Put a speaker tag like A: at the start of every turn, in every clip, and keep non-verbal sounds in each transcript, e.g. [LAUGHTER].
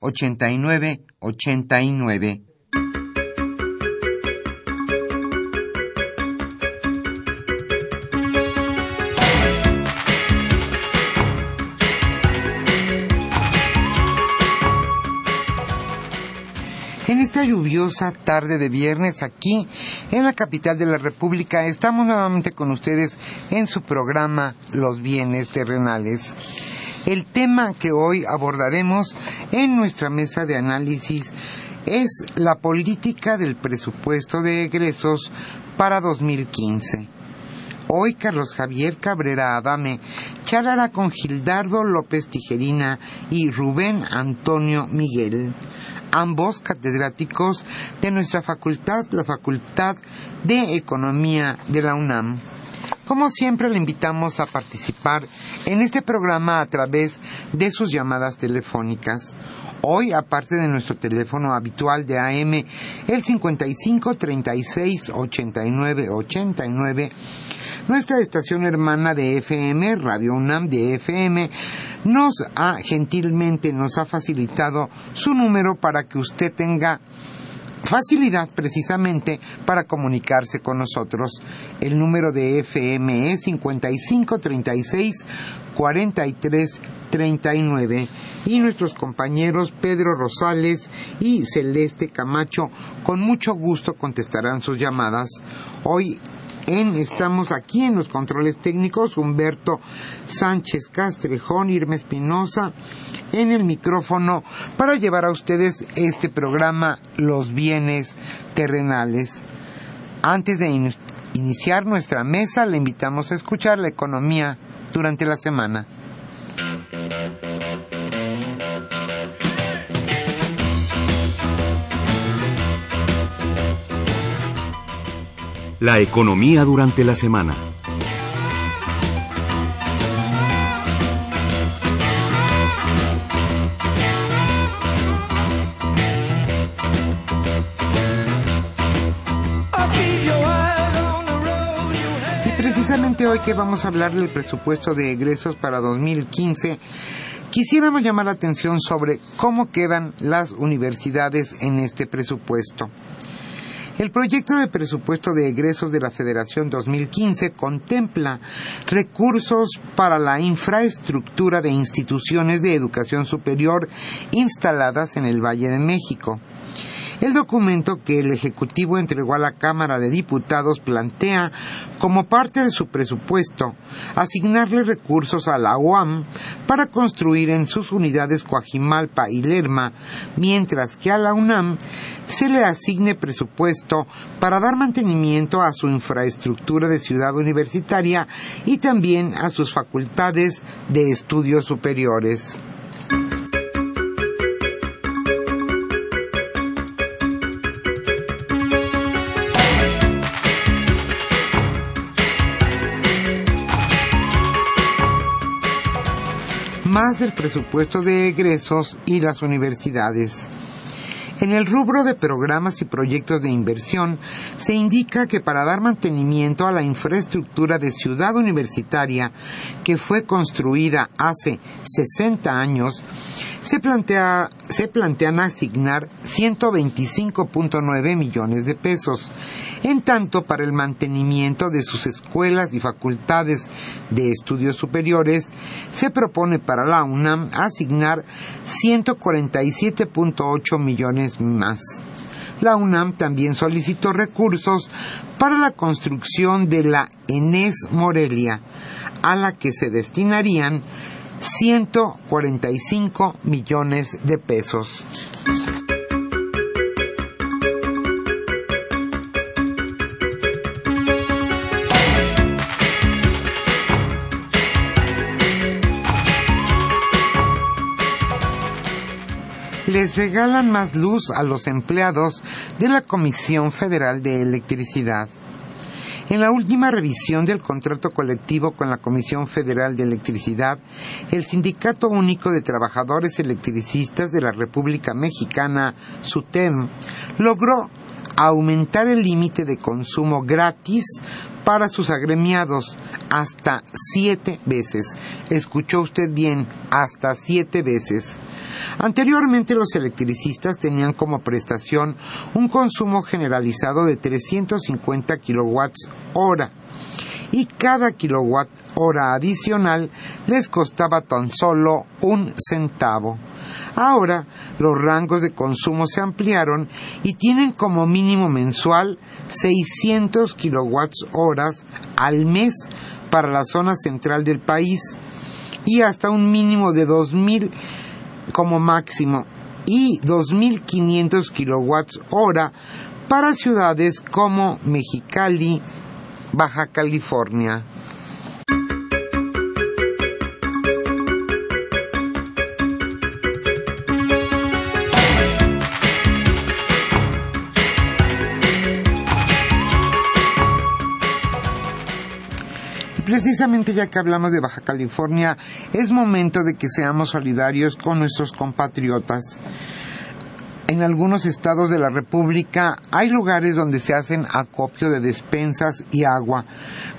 A: 89 89. En esta lluviosa tarde de viernes aquí en la capital de la República estamos nuevamente con ustedes en su programa Los bienes terrenales. El tema que hoy abordaremos en nuestra mesa de análisis es la política del presupuesto de egresos para 2015. Hoy Carlos Javier Cabrera Adame charlará con Gildardo López Tijerina y Rubén Antonio Miguel, ambos catedráticos de nuestra facultad, la Facultad de Economía de la UNAM. Como siempre, le invitamos a participar en este programa a través de sus llamadas telefónicas. Hoy, aparte de nuestro teléfono habitual de AM, el 55 36 89 89, nuestra estación hermana de FM, Radio UNAM de FM, nos ha gentilmente nos ha facilitado su número para que usted tenga facilidad precisamente para comunicarse con nosotros. El número de FM es 5536 43 39 y nuestros compañeros Pedro Rosales y Celeste Camacho con mucho gusto contestarán sus llamadas. Hoy estamos aquí en los controles técnicos Humberto Sánchez Castrejón, Irma Espinosa en el micrófono para llevar a ustedes este programa Los bienes terrenales. Antes de iniciar nuestra mesa, le invitamos a escuchar la economía durante la semana.
B: La economía durante la semana.
A: Y precisamente hoy que vamos a hablar del presupuesto de egresos para 2015, quisiéramos llamar la atención sobre cómo quedan las universidades en este presupuesto. El proyecto de presupuesto de egresos de la Federación 2015 contempla recursos para la infraestructura de instituciones de educación superior instaladas en el Valle de México. El documento que el Ejecutivo entregó a la Cámara de Diputados plantea, como parte de su presupuesto, asignarle recursos a la UAM para construir en sus unidades Coajimalpa y Lerma, mientras que a la UNAM se le asigne presupuesto para dar mantenimiento a su infraestructura de ciudad universitaria y también a sus facultades de estudios superiores. Más del presupuesto de egresos y las universidades. En el rubro de programas y proyectos de inversión se indica que para dar mantenimiento a la infraestructura de ciudad universitaria que fue construida hace 60 años, se, plantea, se plantean asignar 125.9 millones de pesos. En tanto, para el mantenimiento de sus escuelas y facultades de estudios superiores, se propone para la UNAM asignar 147.8 millones más. La UNAM también solicitó recursos para la construcción de la ENES Morelia, a la que se destinarían 145 millones de pesos. les regalan más luz a los empleados de la Comisión Federal de Electricidad. En la última revisión del contrato colectivo con la Comisión Federal de Electricidad, el Sindicato Único de Trabajadores Electricistas de la República Mexicana, SUTEM, logró aumentar el límite de consumo gratis para sus agremiados hasta siete veces. Escuchó usted bien, hasta siete veces. Anteriormente los electricistas tenían como prestación un consumo generalizado de 350 kilowatts hora y cada kilowatt hora adicional les costaba tan solo un centavo. Ahora los rangos de consumo se ampliaron y tienen como mínimo mensual 600 kilowatts horas al mes para la zona central del país y hasta un mínimo de 2000 como máximo y 2.500 kilowatts hora para ciudades como Mexicali, Baja California. Precisamente ya que hablamos de Baja California, es momento de que seamos solidarios con nuestros compatriotas. En algunos estados de la República hay lugares donde se hacen acopio de despensas y agua,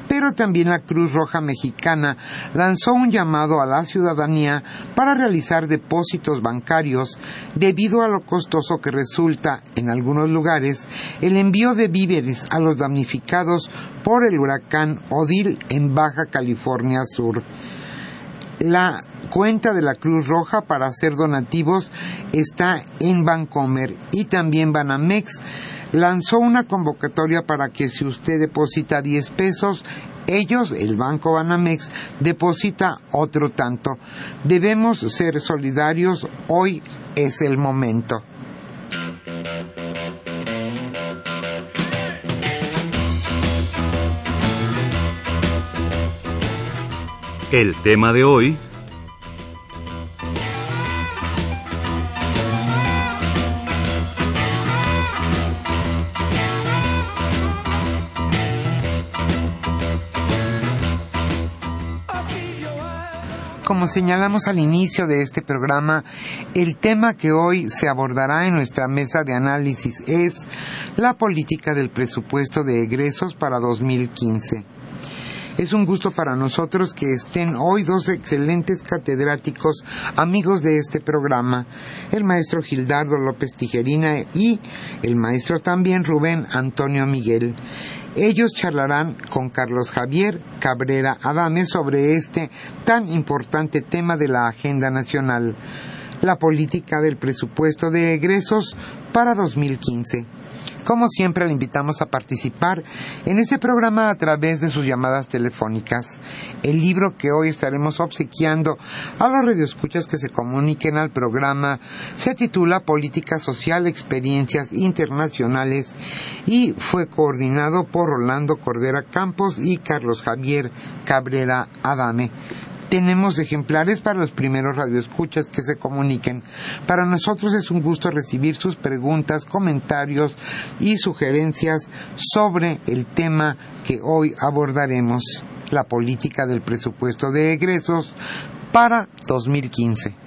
A: pero también la Cruz Roja Mexicana lanzó un llamado a la ciudadanía para realizar depósitos bancarios debido a lo costoso que resulta en algunos lugares el envío de víveres a los damnificados por el huracán Odil en Baja California Sur. La cuenta de la Cruz Roja para hacer donativos está en Bancomer y también Banamex lanzó una convocatoria para que si usted deposita 10 pesos, ellos, el Banco Banamex, deposita otro tanto. Debemos ser solidarios, hoy es el momento.
B: El tema de hoy
A: como señalamos al inicio de este programa, el tema que hoy se abordará en nuestra mesa de análisis es la política del presupuesto de egresos para 2015. Es un gusto para nosotros que estén hoy dos excelentes catedráticos, amigos de este programa, el maestro Gildardo López Tijerina y el maestro también Rubén Antonio Miguel. Ellos charlarán con Carlos Javier Cabrera Adame sobre este tan importante tema de la agenda nacional, la política del presupuesto de egresos para 2015. Como siempre, le invitamos a participar en este programa a través de sus llamadas telefónicas. El libro que hoy estaremos obsequiando a los radioescuchas que se comuniquen al programa se titula Política Social, Experiencias Internacionales y fue coordinado por Rolando Cordera Campos y Carlos Javier Cabrera Adame tenemos ejemplares para los primeros radioescuchas que se comuniquen. Para nosotros es un gusto recibir sus preguntas, comentarios y sugerencias sobre el tema que hoy abordaremos, la política del presupuesto de egresos para 2015.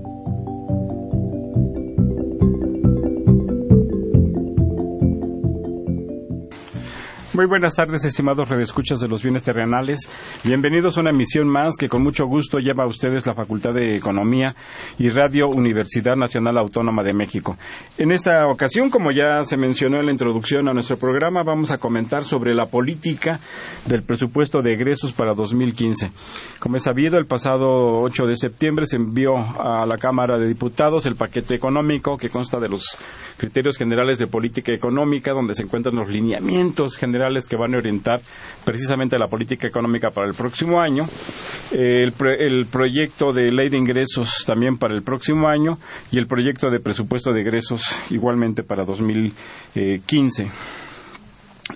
C: Muy buenas tardes, estimados redescuchas de los bienes terrenales. Bienvenidos a una emisión más que con mucho gusto lleva a ustedes la Facultad de Economía y Radio Universidad Nacional Autónoma de México. En esta ocasión, como ya se mencionó en la introducción a nuestro programa, vamos a comentar sobre la política del presupuesto de egresos para 2015. Como es sabido, el pasado 8 de septiembre se envió a la Cámara de Diputados el paquete económico que consta de los criterios generales de política económica, donde se encuentran los lineamientos generales que van a orientar precisamente la política económica para el próximo año, eh, el, el proyecto de ley de ingresos también para el próximo año y el proyecto de presupuesto de egresos igualmente para 2015.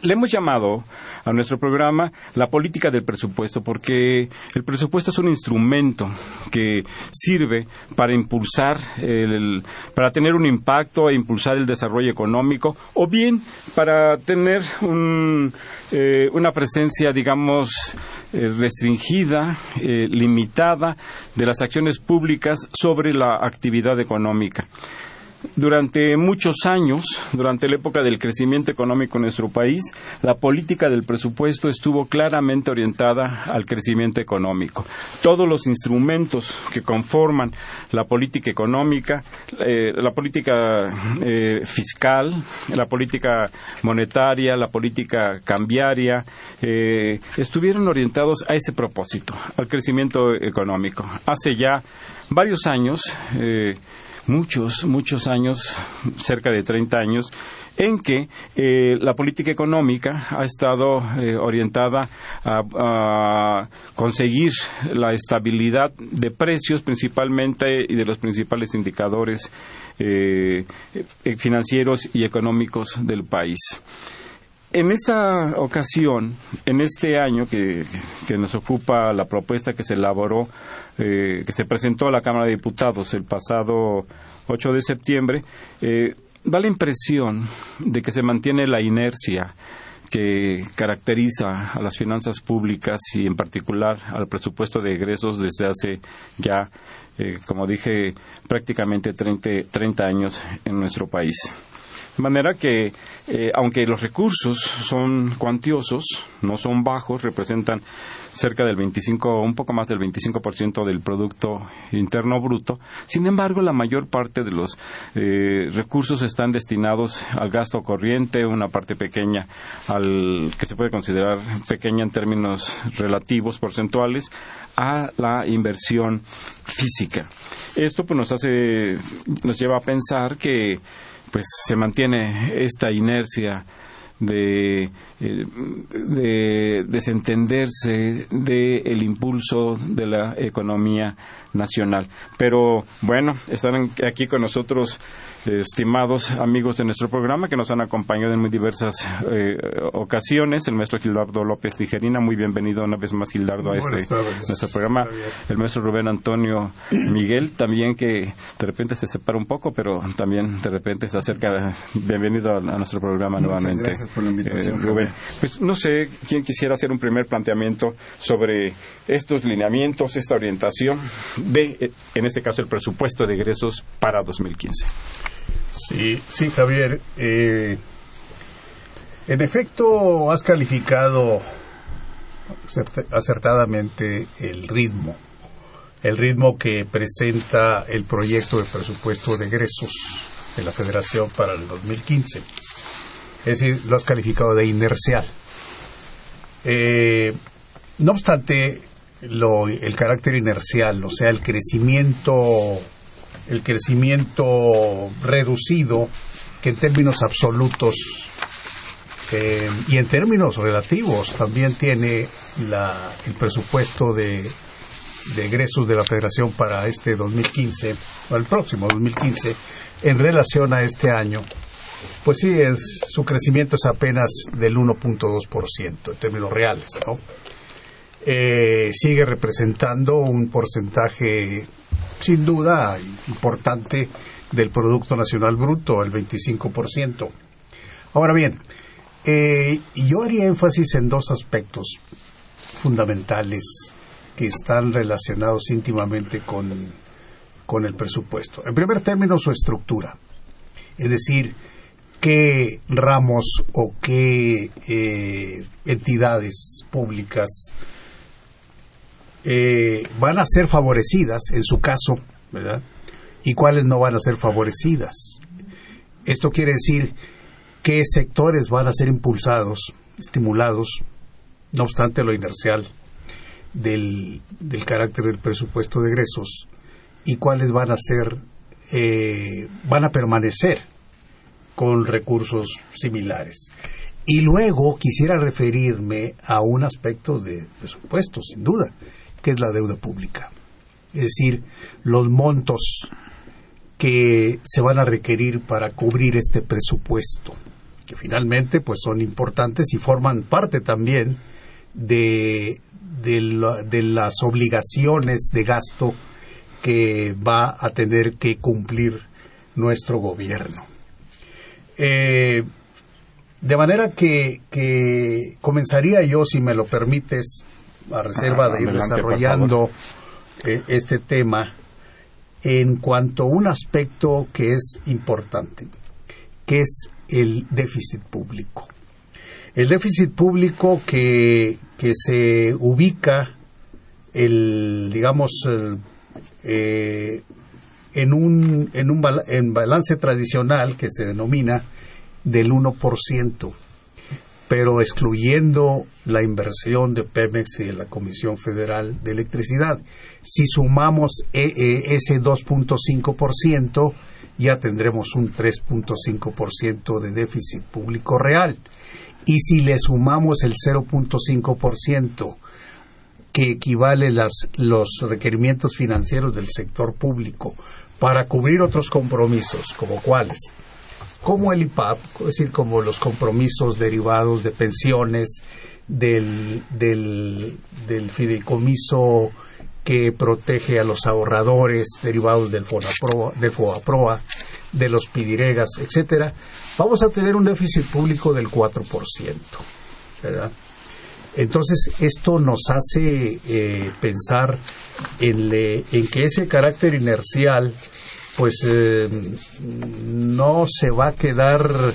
C: Le hemos llamado a nuestro programa la política del presupuesto porque el presupuesto es un instrumento que sirve para impulsar, el, para tener un impacto e impulsar el desarrollo económico o bien para tener un, eh, una presencia, digamos, eh, restringida, eh, limitada de las acciones públicas sobre la actividad económica. Durante muchos años, durante la época del crecimiento económico en nuestro país, la política del presupuesto estuvo claramente orientada al crecimiento económico. Todos los instrumentos que conforman la política económica, eh, la política eh, fiscal, la política monetaria, la política cambiaria, eh, estuvieron orientados a ese propósito, al crecimiento económico. Hace ya varios años, eh, muchos, muchos años, cerca de 30 años, en que eh, la política económica ha estado eh, orientada a, conseguir la estabilidad de precios principalmente y de los principales indicadores eh, financieros y económicos del país. En esta ocasión, en este año que, que nos ocupa la propuesta que se elaboró, eh, que se presentó a la Cámara de Diputados el pasado 8 de septiembre, eh, da la impresión de que se mantiene la inercia que caracteriza a las finanzas públicas y en particular al presupuesto de egresos desde hace ya, eh, como dije, prácticamente 30, 30 años en nuestro país. De manera que, eh, aunque los recursos son cuantiosos, no son bajos, representan cerca del 25, un poco más del 25% del Producto Interno Bruto, sin embargo, la mayor parte de los eh, recursos están destinados al gasto corriente, una parte pequeña al que se puede considerar pequeña en términos relativos, porcentuales, a la inversión física. Esto pues, nos hace, nos lleva a pensar que pues se mantiene esta inercia de, eh, de desentenderse del impulso de la economía nacional. Pero bueno, están aquí con nosotros estimados amigos de nuestro programa que nos han acompañado en muy diversas eh, ocasiones. El maestro Gildardo López Tijerina, muy bienvenido una vez más Gildardo a este nuestro programa. El maestro Rubén Antonio Miguel, también que de repente se separa un poco, pero también de repente se acerca. Bienvenido a, nuestro programa nuevamente.
D: Gracias por la invitación,
C: Rubén. Pues no sé quién quisiera hacer un primer planteamiento sobre estos lineamientos, esta orientación de, en este caso, el presupuesto de egresos para 2015.
D: Sí, sí, Javier. Eh, en efecto, has calificado acertadamente el ritmo, el ritmo que presenta el proyecto de presupuesto de egresos de la Federación para el 2015. Es decir, lo has calificado de inercial. Eh, no obstante, el carácter inercial, o sea, el crecimiento, el crecimiento reducido, que en términos absolutos eh, y en términos relativos también tiene el presupuesto de, de egresos de la Federación para este 2015, o el próximo 2015, en relación a este año, pues sí, es, su crecimiento es apenas del 1.2% en términos reales, ¿no? Eh, sigue representando un porcentaje sin duda importante del Producto Nacional Bruto, el 25%. Ahora bien, eh, yo haría énfasis en dos aspectos fundamentales que están relacionados íntimamente con, con el presupuesto. En primer término, su estructura. Es decir, qué ramos o qué eh, entidades públicas eh, van a ser favorecidas, en su caso, ¿verdad? Y cuáles no van a ser favorecidas. Esto quiere decir qué sectores van a ser impulsados, estimulados, no obstante lo inercial del, del carácter del presupuesto de egresos, y cuáles van a ser, eh, van a permanecer con recursos similares. Y luego quisiera referirme a un aspecto de presupuesto, sin duda, que es la deuda pública. Es decir, los montos que se van a requerir para cubrir este presupuesto, que finalmente pues son importantes y forman parte también de, de, las obligaciones de gasto que va a tener que cumplir nuestro gobierno. Eh, de manera que, que comenzaría yo, si me lo permites, a reserva de ir desarrollando eh, este tema en cuanto a un aspecto que es importante, que es el déficit público. El déficit público que, que se ubica, el, digamos, eh, en un, en un en balance tradicional que se denomina del 1% pero excluyendo la inversión de Pemex y de la Comisión Federal de Electricidad. Si sumamos eh, eh, ese 2.5%, ya tendremos un 3.5% de déficit público real. Y si le sumamos el 0.5%, que equivale las, los requerimientos financieros del sector público para cubrir otros compromisos, como cuáles, como el IPAP, es decir, como los compromisos derivados de pensiones, del, del, fideicomiso que protege a los ahorradores derivados del FONAPROA, del FOAPROA, de los PIDIREGAS, etcétera, vamos a tener un déficit público del 4%. ¿verdad? Entonces, esto nos hace eh, pensar en, en que ese carácter inercial pues eh, no se va a quedar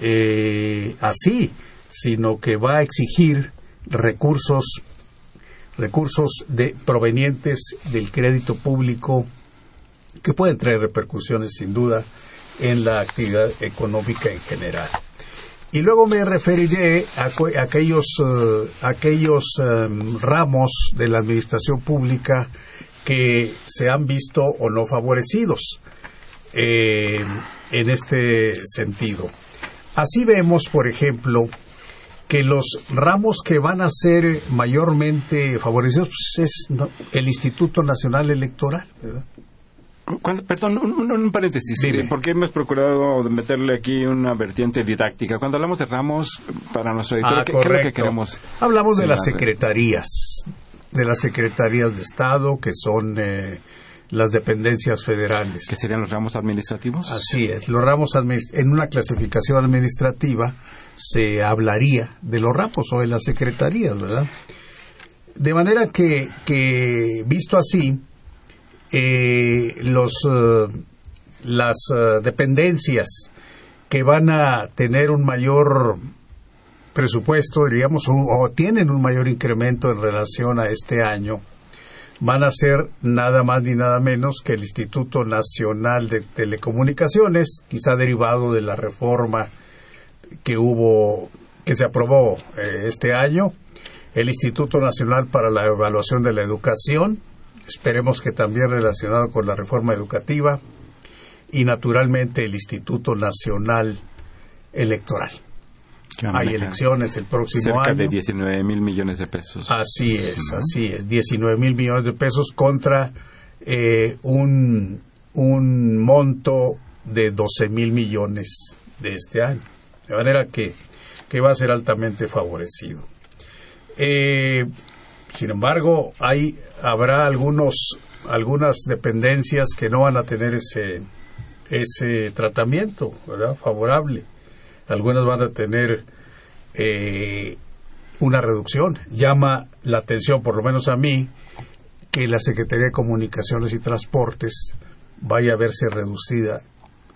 D: eh, así, sino que va a exigir recursos recursos de, provenientes del crédito público que pueden traer repercusiones sin duda en la actividad económica en general. Y luego me referiré a, aquellos, eh, aquellos ramos de la administración pública que se han visto o no favorecidos eh, en este sentido. Así vemos, por ejemplo, que los ramos que van a ser mayormente favorecidos pues, es el Instituto Nacional Electoral,
C: Cuando- perdón, un, paréntesis.
D: Dime.
C: eh, porque hemos procurado meterle aquí una vertiente didáctica? Cuando hablamos de ramos, para nuestro editor,
D: Ah,
C: ¿qué, qué es lo que
D: correcto.
C: queremos?
D: Hablamos de las secretarías, de las secretarías de Estado, que son eh, las dependencias federales.
C: ¿Qué serían los ramos administrativos?
D: Así es, los ramos en una clasificación administrativa se hablaría de los ramos o de las secretarías, ¿verdad? De manera que, que visto así, eh, los, eh, las eh, dependencias que van a tener un mayor presupuesto, diríamos, o, tienen un mayor incremento en relación a este año, van a ser nada más ni nada menos que el Instituto Nacional de Telecomunicaciones, quizá derivado de la reforma que hubo, que se aprobó eh, este año, el Instituto Nacional para la Evaluación de la Educación, esperemos que también relacionado con la reforma educativa, y naturalmente el Instituto Nacional Electoral. Hay elecciones el próximo
C: Cerca
D: año.
C: de 19 mil millones de pesos.
D: Así es, así es. 19 mil millones de pesos contra eh, un, un monto de 12 mil millones de este año. De manera que, que va a ser altamente favorecido. Eh, sin embargo, hay, habrá algunos, algunas dependencias que no van a tener ese, ese tratamiento ¿verdad? favorable. Algunas van a tener eh, una reducción. Llama la atención, por lo menos a mí, que la Secretaría de Comunicaciones y Transportes vaya a verse reducida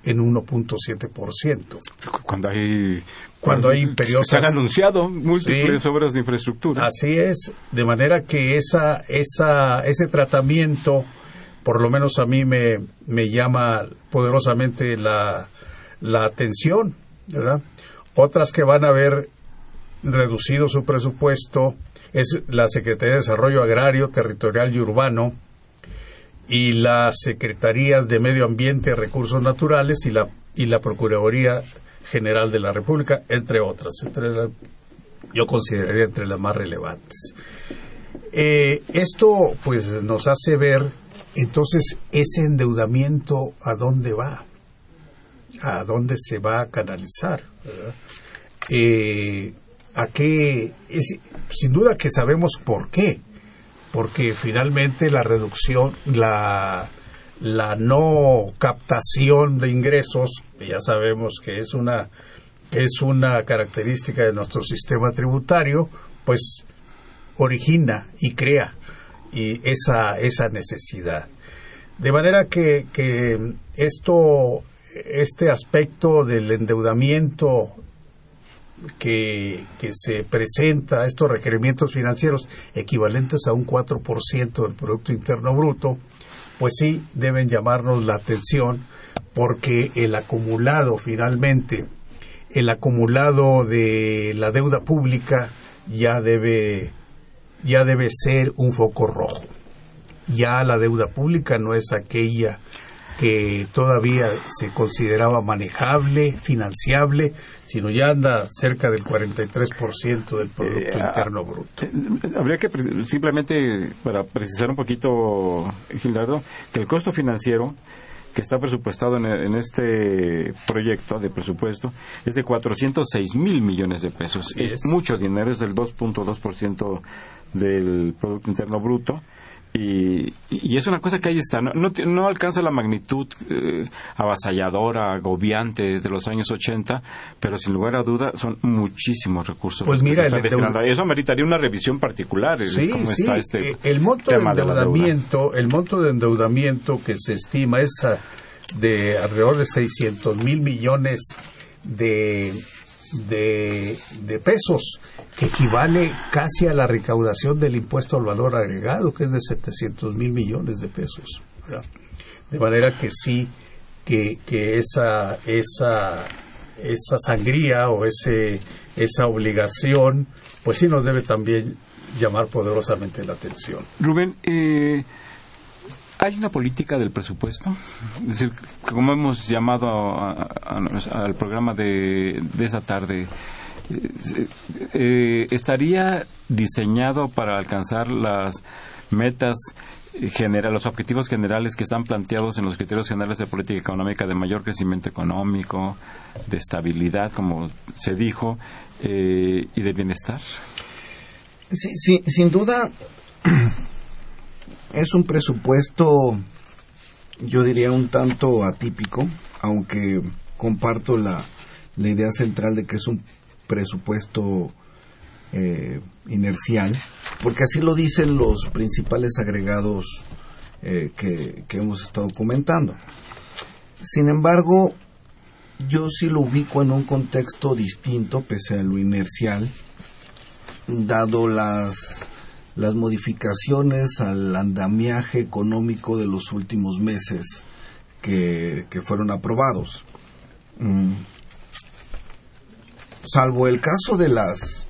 D: en 1.7%.
C: Cuando hay...
D: Cuando hay imperiosas-
C: Se han anunciado múltiples
D: Sí.
C: obras de infraestructura.
D: Así es, de manera que esa, esa, ese tratamiento, por lo menos a mí me, me llama poderosamente la, la atención, Otras que van a ver reducido su presupuesto es la Secretaría de Desarrollo Agrario, Territorial y Urbano y las Secretarías de Medio Ambiente Recursos Naturales y la, y la Procuraduría General de la República, entre otras. Entre yo consideraría entre las más relevantes. Eh, esto pues nos hace ver entonces ese endeudamiento a dónde va, a dónde se va a canalizar. Eh, a qué, es, sin duda que sabemos por qué, porque finalmente la reducción, la, la no captación de ingresos, ya sabemos que es una, es una característica de nuestro sistema tributario, pues origina y crea y esa, esa necesidad. De manera que, que esto, este aspecto del endeudamiento que, que se presenta, estos requerimientos financieros equivalentes a un 4% del Producto Interno Bruto, pues sí deben llamarnos la atención porque el acumulado finalmente, el acumulado de la deuda pública ya debe, ya debe ser un foco rojo. Ya la deuda pública no es aquella que todavía se consideraba manejable, financiable, sino ya anda cerca del 43% del Producto
C: Eh,
D: Interno Bruto.
C: Eh, Habría que simplemente, para precisar un poquito, Gildardo, que el costo financiero que está presupuestado en, en este proyecto de presupuesto es de 406 mil millones de pesos. Es,
D: es.
C: mucho dinero, es del 2.2% del Producto Interno Bruto. Y, y es una cosa que ahí está, no, no, no alcanza la magnitud eh, avasalladora, agobiante de los años 80, pero sin lugar a duda son muchísimos recursos.
D: Pues mira, el.
C: Eso meritaría una revisión particular.
D: Sí,
C: cómo
D: sí.
C: está este
D: eh, el monto de
C: tema
D: endeudamiento, el monto de endeudamiento que se estima es ah, de alrededor de 600 mil millones de, de, de pesos, que equivale casi a la recaudación del impuesto al valor agregado, que es de 700 mil millones de pesos. De manera que sí, que, que esa, esa, esa sangría o ese, esa obligación, pues sí nos debe también llamar poderosamente la atención.
C: Rubén, eh, ¿hay una política del presupuesto? Es decir, como hemos llamado al programa de, de esa tarde, eh, eh, ¿estaría diseñado para alcanzar las metas general, los objetivos generales que están planteados en los criterios generales de política económica de mayor crecimiento económico, de estabilidad, como se dijo, eh, y de bienestar.
E: Sí, sin duda [CLEARS THROAT] es un presupuesto, yo diría un tanto atípico, aunque comparto la, idea central de que es un presupuesto eh, inercial, porque así lo dicen los principales agregados eh, que hemos estado comentando. Sin embargo, yo sí lo ubico en un contexto distinto, pese a lo inercial, dado las, las modificaciones al andamiaje económico de los últimos meses que, que fueron aprobados. Mm. Salvo el caso de las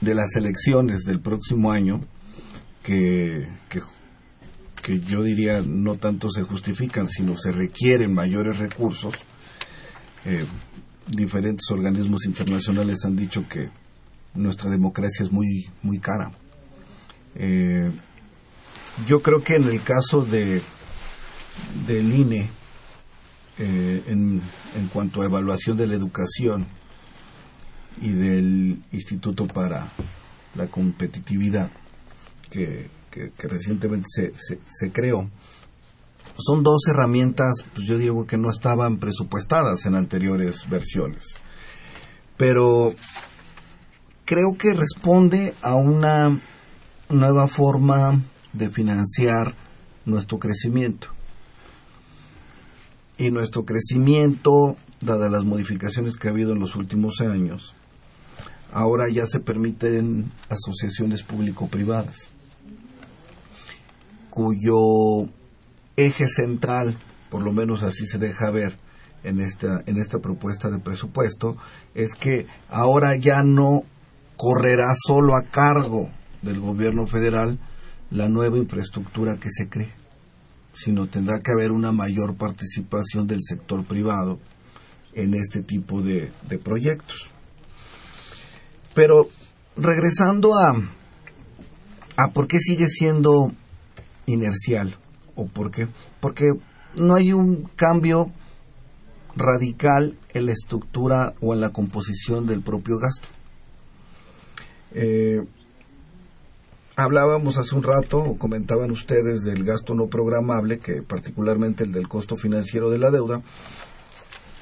E: de las elecciones del próximo año, que, que, que yo diría no tanto se justifican, sino se requieren mayores recursos, eh, diferentes organismos internacionales han dicho que nuestra democracia es muy, muy cara. Eh, yo creo que en el caso de del INE, eh, en, en cuanto a evaluación de la educación y del Instituto para la Competitividad, que, que, recientemente se, se, se creó, son dos herramientas, pues yo digo que no estaban presupuestadas en anteriores versiones. Pero creo que responde a una nueva forma de financiar nuestro crecimiento. Y nuestro crecimiento, dadas las modificaciones que ha habido en los últimos años, ahora ya se permiten asociaciones público-privadas, cuyo eje central, por lo menos así se deja ver en esta, en esta propuesta de presupuesto, es que ahora ya no correrá solo a cargo del gobierno federal la nueva infraestructura que se cree, sino tendrá que haber una mayor participación del sector privado en este tipo de, de proyectos. Pero regresando a, a por qué sigue siendo inercial, o por qué, porque no hay un cambio radical en la estructura o en la composición del propio gasto. Eh, hablábamos hace un rato, o comentaban ustedes, del gasto no programable, que particularmente el del costo financiero de la deuda.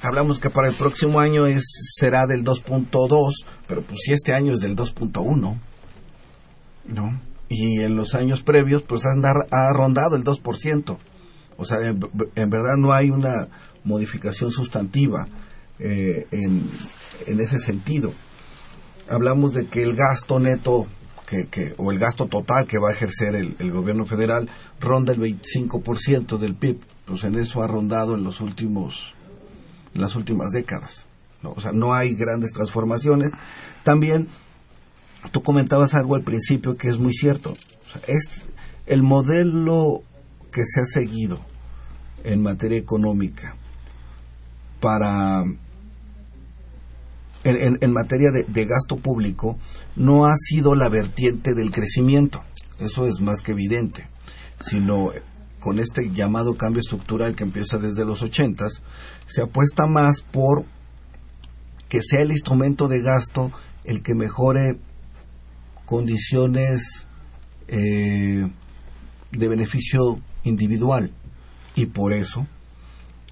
E: Hablamos que para el próximo año es, será del 2.2, pero pues si este año es del 2.1, ¿no? Y en los años previos, pues han ha rondado el 2%. O sea, en, en verdad no hay una modificación sustantiva eh, en, en ese sentido hablamos de que el gasto neto que, que, o el gasto total que va a ejercer el, el gobierno federal ronda el 25% del PIB. Pues en eso ha rondado en los últimos las últimas décadas. ¿no? O sea, no hay grandes transformaciones. También tú comentabas algo al principio que es muy cierto. Es el modelo que se ha seguido en materia económica para en, materia de, de, gasto público no ha sido la vertiente del crecimiento, eso es más que evidente, sino con este llamado cambio estructural que empieza desde los ochentas, se apuesta más por que sea el instrumento de gasto el que mejore condiciones eh, de beneficio individual. Y por eso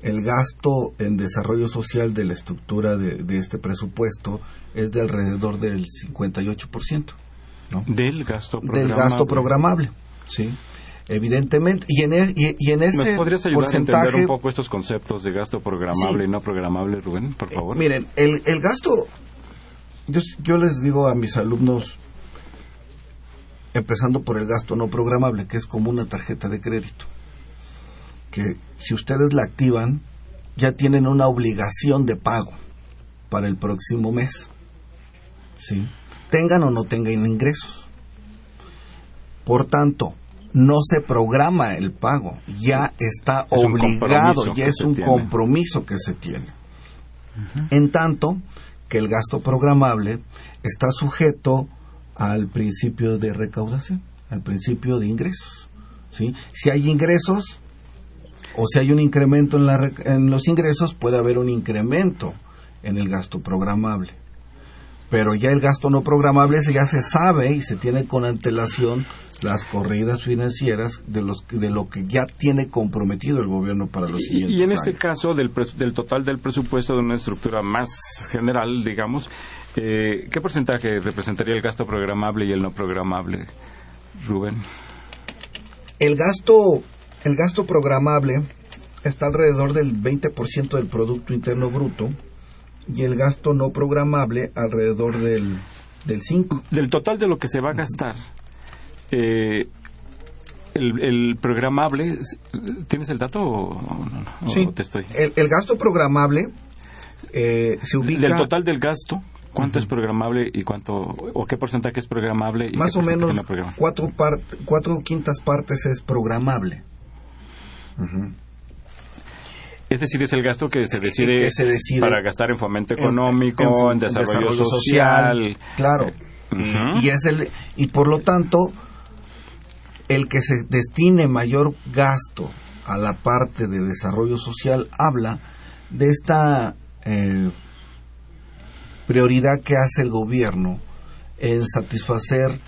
E: el gasto en desarrollo social de la estructura de, de este presupuesto es de alrededor del 58%. ¿no?
C: Del gasto
E: programable. Del gasto programable, sí. Evidentemente, y en, es, y, y en ese
C: ¿Me podrías ayudar
E: porcentaje,
C: a entender un poco estos conceptos de gasto programable sí. y no programable, Rubén, por favor?
E: Eh, miren, el, el gasto, yo, yo les digo a mis alumnos, empezando por el gasto no programable, que es como una tarjeta de crédito que si ustedes la activan, ya tienen una obligación de pago para el próximo mes. ¿Sí? Tengan o no tengan ingresos. Por tanto, no se programa el pago, ya está
C: Es
E: obligado, ya es un
C: tiene.
E: compromiso que se tiene. En tanto que el gasto programable está sujeto al principio de recaudación, al principio de ingresos. ¿sí? Si hay ingresos o si hay un incremento en, la en los ingresos, puede haber un incremento en el gasto programable. Pero ya el gasto no programable ese ya se sabe y se tiene con antelación las corridas financieras de los de lo que ya tiene comprometido el gobierno para los siguientes
C: y en este
E: años.
C: caso, del, pres- del total del presupuesto de una estructura más general, digamos, eh, ¿qué porcentaje representaría el gasto programable y el no programable, Rubén?
E: El gasto, el gasto programable está alrededor del 20% del Producto Interno Bruto y el gasto no programable alrededor del, del 5%.
C: Del total de lo que se va a gastar, eh, el, el programable, ¿tienes el dato o, o te estoy?
E: El, el gasto programable eh, se ubica
C: Del total del gasto, ¿cuánto es programable y cuánto, o qué porcentaje es programable y
E: más o menos
C: no
E: cuatro, part- cuatro quintas partes es programable.
C: Es decir, es el gasto que se decide,
E: que se decide
C: para gastar en fomento
E: en-
C: económico, en,
E: en
C: desarrollo, social.
E: claro.
C: Eh,
E: y es el y por lo tanto el que se destine mayor gasto a la parte de desarrollo social habla de esta eh, prioridad que hace el gobierno en satisfacer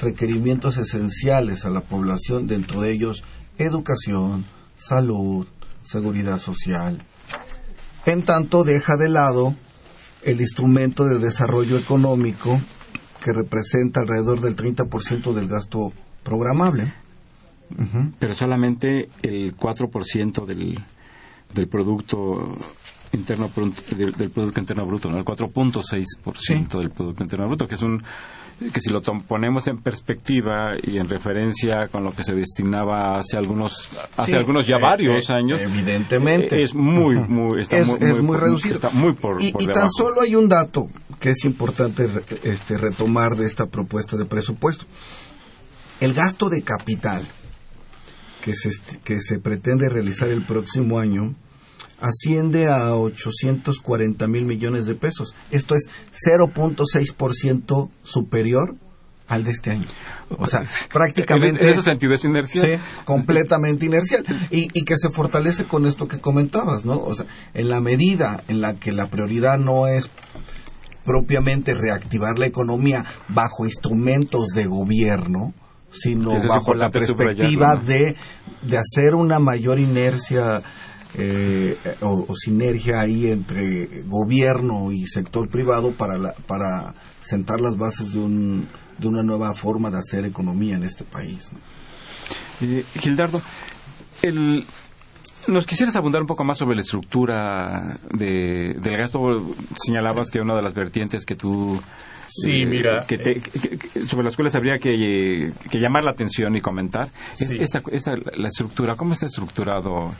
E: requerimientos esenciales a la población, dentro de ellos educación, salud, seguridad social. En tanto deja de lado el instrumento de desarrollo económico que representa alrededor del 30% del gasto programable.
C: Pero solamente el 4% del, del producto interno del, del producto interno bruto, ¿no? El 4.6% del producto interno bruto, que es un que si lo ponemos en perspectiva y en referencia con lo que se destinaba hace algunos hace
E: Sí,
C: algunos ya
E: eh,
C: varios
E: eh,
C: años
E: evidentemente.
C: es muy muy está
E: es,
C: muy,
E: es
C: muy
E: muy
C: por-
E: reducido.
C: está muy por,
E: y,
C: por
E: y tan solo hay un dato que es importante este, retomar de esta propuesta de presupuesto. El gasto de capital que se, que se pretende realizar el próximo año asciende a 840 mil millones de pesos. Esto es 0.6% superior al de este año. O sea, [LAUGHS] prácticamente...
C: en ese sentido es inercial
E: Sí, completamente inercial. Y, y que se fortalece con esto que comentabas, ¿no? O sea, en la medida en la que la prioridad no es propiamente reactivar la economía bajo instrumentos de gobierno, sino bajo la perspectiva de, de hacer una mayor inercia eh, o, sinergia ahí entre gobierno y sector privado para, la- para sentar las bases de, un, de una nueva forma de hacer economía en este país.
C: Eh, Gildardo, el, ¿nos quisieras abundar un poco más sobre la estructura de, del gasto? Señalabas que una de las vertientes que tú...
D: Sí,
C: eh,
D: mira,
C: que te- que- que- sobre las cuales habría que, que llamar la atención y comentar. es
D: Sí.
C: Esta, esta- la estructura, ¿cómo está estructurado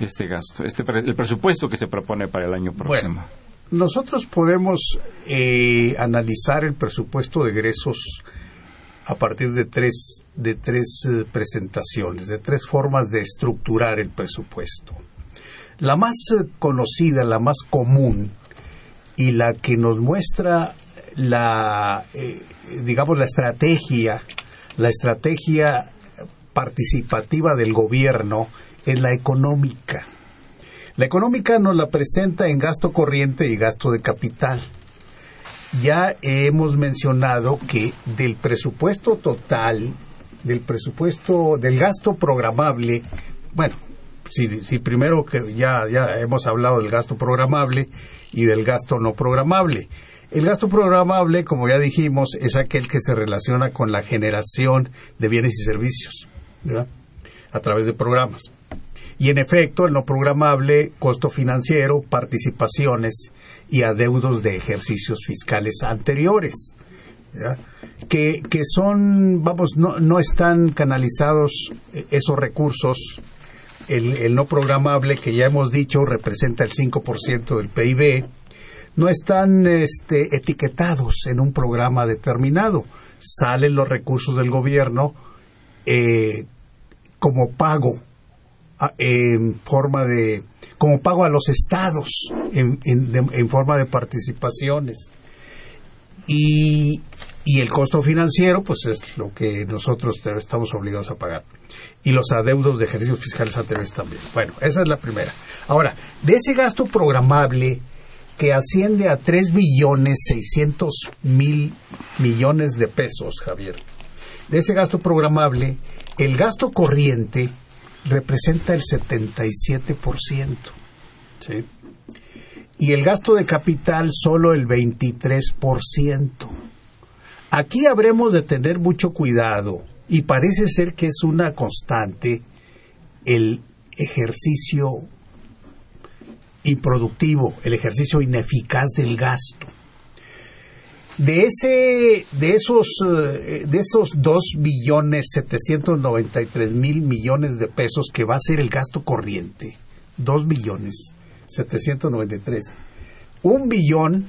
C: este gasto? Este, pre- el presupuesto que se propone para el año próximo.
D: Bueno, nosotros podemos eh, analizar el presupuesto de egresos a partir de tres, de tres eh, presentaciones, de tres formas de estructurar el presupuesto. La más eh, conocida, la más común y la que nos muestra la, eh, digamos, la estrategia, la estrategia participativa del gobierno es la económica. La económica nos la presenta en gasto corriente y gasto de capital. Ya hemos mencionado que del presupuesto total, del presupuesto, del gasto programable, bueno, si, si primero que ya, ya hemos hablado del gasto programable y del gasto no programable. El gasto programable, como ya dijimos, es aquel que se relaciona con la generación de bienes y servicios. A través de programas. Y en efecto, el no programable, costo financiero, participaciones y adeudos de ejercicios fiscales anteriores, que, que son, vamos, no, no están canalizados eh, esos recursos. El, el no programable, que ya hemos dicho, representa el 5% del PIB, no están este, etiquetados en un programa determinado. Salen los recursos del gobierno eh, como pago a- en forma de como pago a los estados en, en- forma de participaciones y, Y el costo financiero, pues es lo que nosotros estamos obligados a pagar. Y los adeudos de ejercicios fiscales anteriores también. Bueno, esa es la primera. Ahora, de ese gasto programable que asciende a 3 billones 600 mil millones de pesos, Javier. De ese gasto programable, el gasto corriente representa el 77%. ¿sí? Y el gasto de capital solo el 23%. Aquí habremos de tener mucho cuidado y parece ser que es una constante el ejercicio improductivo, el ejercicio ineficaz del gasto. De ese, de esos, eh, de esos dos billones 793 mil millones de pesos que va a ser el gasto corriente, dos billones 793, un billón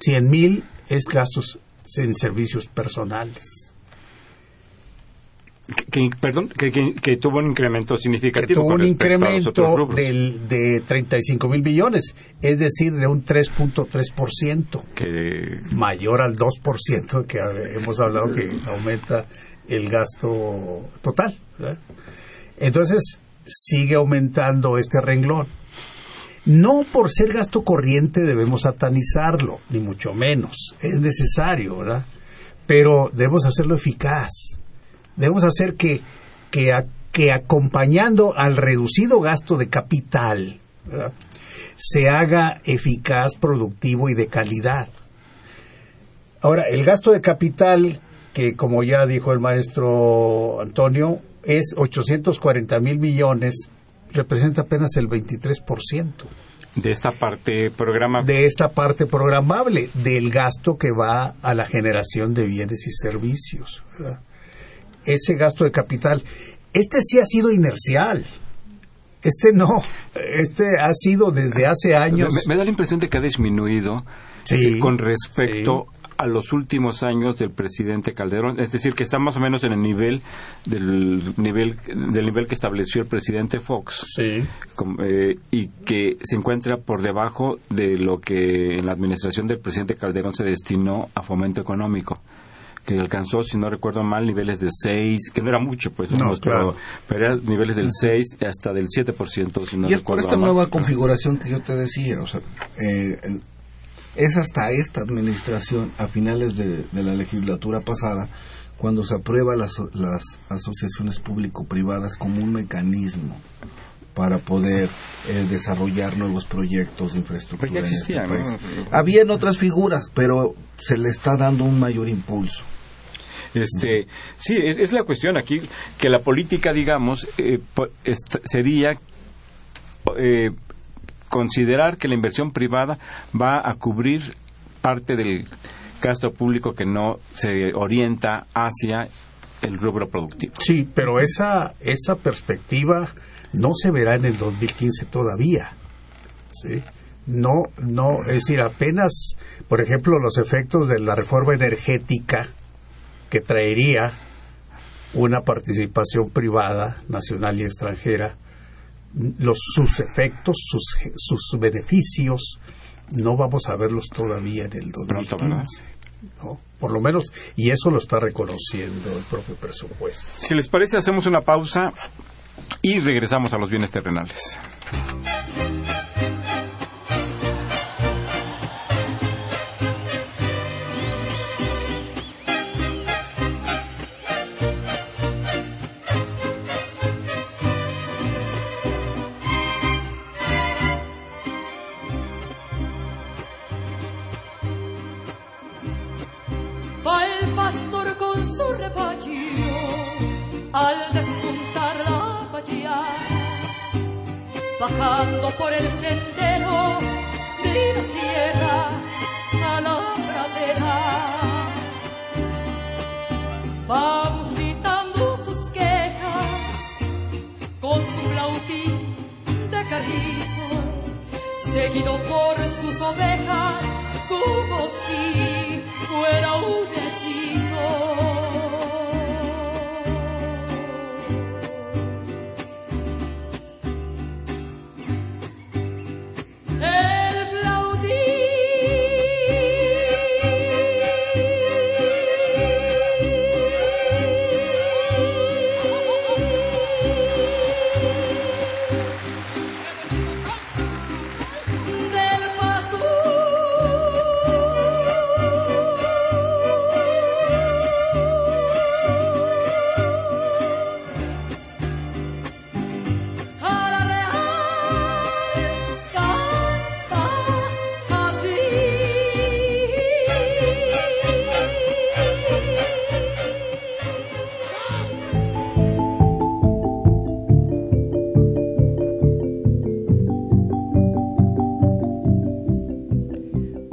D: 100 mil es gastos en servicios personales.
C: Que, que- perdón, que, que- que tuvo un incremento
D: que
C: significativo.
D: tuvo un incremento del, de 35 mil billones, es decir, de un 3.3%,
C: que
D: mayor al 2% que hemos hablado que aumenta el gasto total. ¿verdad? Entonces, sigue aumentando este renglón. No por ser gasto corriente debemos satanizarlo, ni mucho menos. Es necesario, ¿verdad? Pero debemos hacerlo eficaz. Debemos hacer que, que, a- que acompañando al reducido gasto de capital, ¿verdad? se haga eficaz, productivo y de calidad. Ahora, el gasto de capital, que como ya dijo el maestro Antonio, es 840 mil millones, representa apenas el 23%
C: de esta parte programa
D: de esta parte programable del gasto que va a la generación de bienes y servicios. ¿verdad? Ese gasto de capital, este sí ha sido inercial. Este no, este ha sido desde hace años.
C: Me, me da la impresión de que ha disminuido
D: Sí,
C: eh, con respecto a los últimos años del presidente Calderón, es decir, que está más o menos en el nivel del nivel del nivel que estableció el presidente Fox.
D: Sí.
C: eh, y que se encuentra por debajo de lo que en la administración del presidente Calderón se destinó a fomento económico que alcanzó, si no recuerdo mal, niveles de 6, que no era mucho, pues,
D: No, claro.
C: pero, pero eran niveles del 6 hasta del 7%, si no
E: y es por esta
C: mal.
E: nueva configuración que yo te decía, o sea, eh, es hasta esta administración, a finales de, de la legislatura pasada, cuando se aprueba las, las asociaciones público-privadas como un mecanismo para poder eh, desarrollar nuevos proyectos de infraestructura
C: Pero ya
E: en
C: existía,
E: este. Habían otras figuras, pero se le está dando un mayor impulso.
C: Este, sí, es, la cuestión aquí que la política, digamos, eh, sería eh, considerar que la inversión privada va a cubrir parte del gasto público que no se orienta hacia el rubro productivo.
D: Sí, pero esa, esa perspectiva no se verá en el 2015 todavía. ¿sí? No, no, es decir, apenas, por ejemplo, los efectos de la reforma energética que traería una participación privada, nacional y extranjera, los, sus efectos, sus, sus beneficios, no vamos a verlos todavía en el 2015.
C: Pronto, ¿verdad?
D: ¿no? Por lo menos, y eso lo está reconociendo el propio presupuesto.
C: Si les parece, hacemos una pausa y regresamos a los bienes terrenales.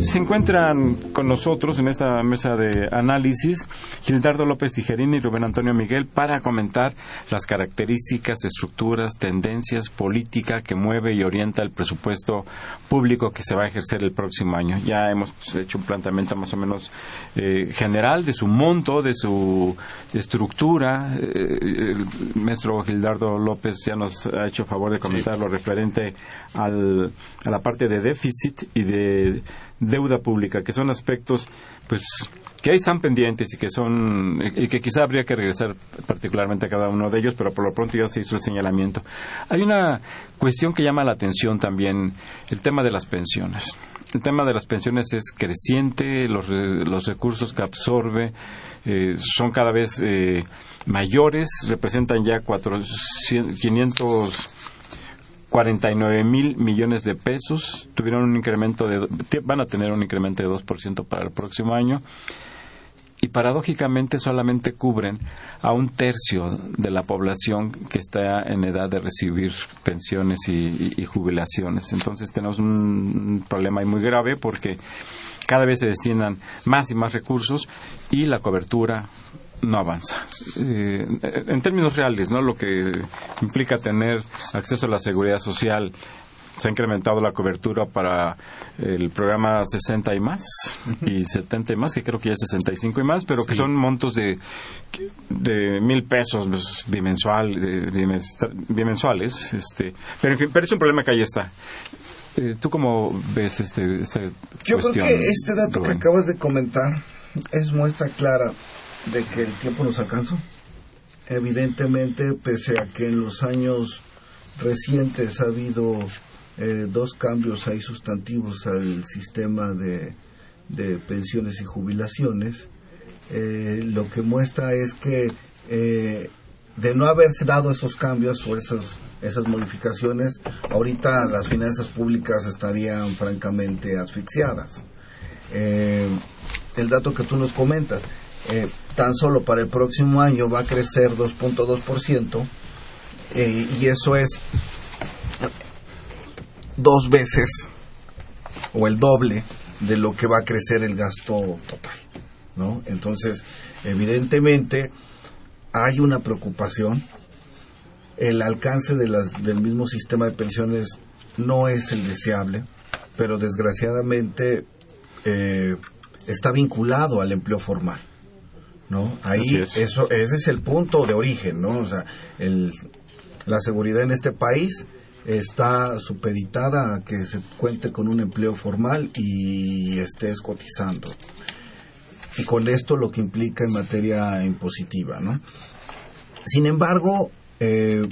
C: Se encuentran con nosotros en esta mesa de análisis Gildardo López Tijerini y Rubén Antonio Miguel para comentar las características, estructuras, tendencias, política que mueve y orienta el presupuesto público que se va a ejercer el próximo año. Ya hemos hecho un planteamiento más o menos eh, general de su monto, de su estructura. Eh, el maestro Gildardo López ya nos ha hecho favor de comentar lo referente al, a la parte de déficit y de deuda pública, que son aspectos pues que ahí están pendientes y que son y que quizá habría que regresar particularmente a cada uno de ellos, pero por lo pronto ya se hizo el señalamiento. Hay una cuestión que llama la atención también, el tema de las pensiones. El tema de las pensiones es creciente, los, los recursos que absorbe eh, son cada vez eh, mayores, representan ya 400, 500 49 mil millones de pesos, tuvieron un incremento de, van a tener un incremento de 2% para el próximo año y paradójicamente solamente cubren a un tercio de la población que está en edad de recibir pensiones y, jubilaciones. Entonces tenemos un problema muy grave porque cada vez se destinan más y más recursos y la cobertura no avanza. Eh, en términos reales, ¿no? Lo que implica tener acceso a la seguridad social se ha incrementado la cobertura para el programa 60 y más y 70 y más, que creo que ya es 65 y más, pero que son montos de, de mil pesos pues, bimensual, bimensuales. Este, pero, en fin, pero es un problema que ahí está. Eh, ¿Tú cómo ves este, esta
E: Yo
C: creo
E: que este dato que acabas de comentar es muestra clara de que el tiempo nos alcanzó. Evidentemente, pese a que en los años recientes ha habido eh, dos cambios ahí sustantivos al sistema de, pensiones y jubilaciones, eh, lo que muestra es que eh, de no haberse dado esos cambios o esos, esas modificaciones, ahorita las finanzas públicas estarían francamente asfixiadas. el dato que tú nos comentas, tan solo para el próximo año va a crecer 2.2% eh, y eso es dos veces o el doble de lo que va a crecer el gasto total, ¿no? Entonces, evidentemente hay una preocupación. El alcance del mismo sistema de pensiones no es el deseable, pero desgraciadamente eh, está vinculado al empleo formal. ¿No? Ahí eso ese es el punto de origen, ¿no? O sea, el, la seguridad en este país está supeditada a que se cuente con un empleo formal y estés cotizando. Y con esto lo que implica en materia impositiva, ¿no? Sin embargo, eh,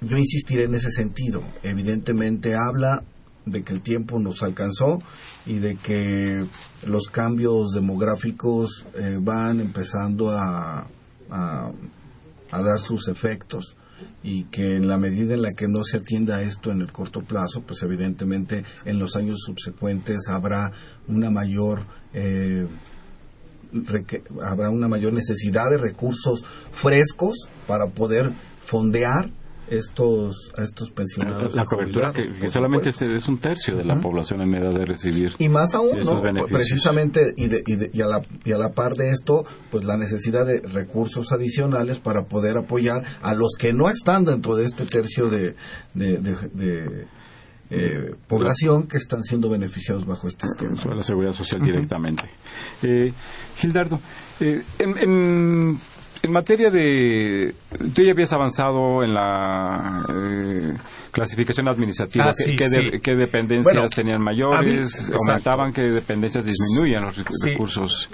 E: yo insistiré en ese sentido. Evidentemente habla de que el tiempo nos alcanzó y de que los cambios demográficos eh, van empezando a, a, dar sus efectos y que en la medida en la que no se atienda esto en el corto plazo, pues evidentemente en los años subsecuentes habrá una mayor eh, habrá una mayor necesidad de recursos frescos para poder fondear estos, a estos pensionados.
C: La, cobertura que, solamente es, un tercio de la población en edad de recibir.
E: Y más aún, ¿no? precisamente, y, y, a la, y a la par de esto, pues la necesidad de recursos adicionales para poder apoyar a los que no están dentro de este tercio de, de, eh, población que están siendo beneficiados bajo este esquema.
C: la seguridad social directamente. Eh, Gildardo, eh, en en materia de... Tú ya habías avanzado en la eh, clasificación administrativa. Ah, ¿Qué, dependencias tenían mayores? ¿Aumentaban? ¿Qué dependencias disminuían los recursos?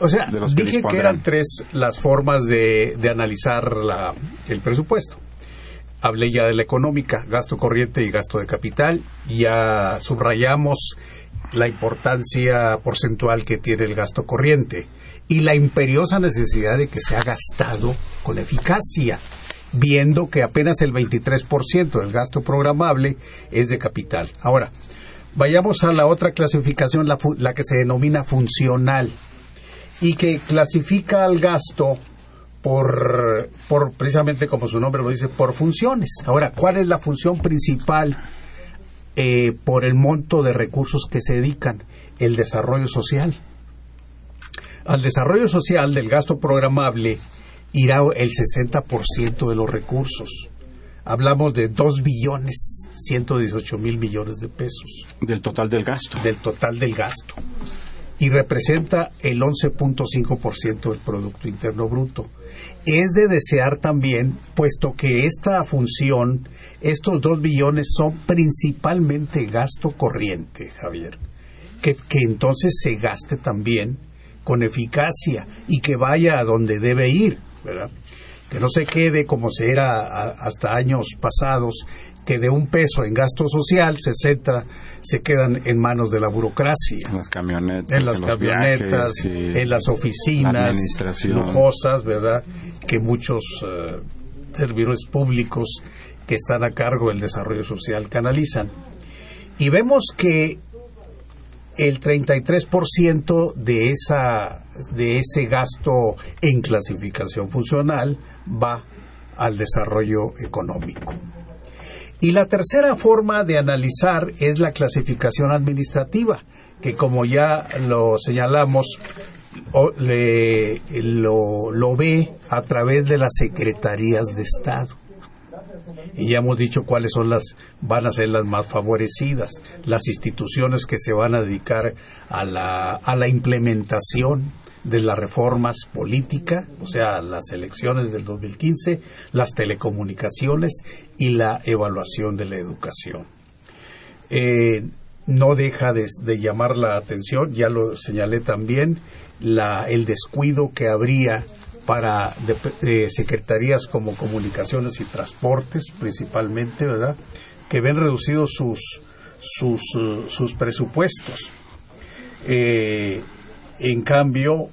D: O sea, dije que, eran tres las formas de, de analizar la, el presupuesto. Hablé ya de la económica, gasto corriente y gasto de capital. Ya subrayamos la importancia porcentual que tiene el gasto corriente y la imperiosa necesidad de que sea gastado con eficacia, viendo que apenas el 23% del gasto programable es de capital. Ahora, vayamos a la otra clasificación, la, la que se denomina funcional, y que clasifica al gasto por, por precisamente como su nombre lo dice, por funciones. Ahora, ¿cuál es la función principal eh, por el monto de recursos que se dedican? El desarrollo social. Al desarrollo social del gasto programable irá el 60% de los recursos. Hablamos de 2 billones 118 mil millones de pesos
C: Del total del gasto.
D: del total del gasto y representa el 11.5% del Producto Interno Bruto. Es de desear también, puesto que esta función, estos dos billones son principalmente gasto corriente, Javier, que, que entonces se gaste también con eficacia y que vaya a donde debe ir, ¿verdad? Que no se quede como se era a- hasta años pasados, que de un peso en gasto social, 60 se quedan en manos de la burocracia
C: En las camionetas.
D: en las camionetas,
C: viajes,
D: en las oficinas
C: la
D: lujosas, ¿verdad? Que muchos eh, servidores públicos que están a cargo del desarrollo social canalizan. Y vemos que el 33% de esa de ese gasto en clasificación funcional va al desarrollo económico. Y la tercera forma de analizar es la clasificación administrativa, que como ya lo señalamos, o- lo, lo ve a través de las secretarías de Estado. Y ya hemos dicho cuáles son las, van a ser las más favorecidas, las instituciones que se van a dedicar a la, a la implementación de las reformas políticas, o sea, las elecciones del 2015, las telecomunicaciones y la evaluación de la educación. Eh, no deja de, de llamar la atención, ya lo señalé también, la, el descuido que habría para eh, secretarías como comunicaciones y transportes principalmente, ¿verdad? Que ven reducidos sus, sus, eh, sus presupuestos. Eh, en cambio,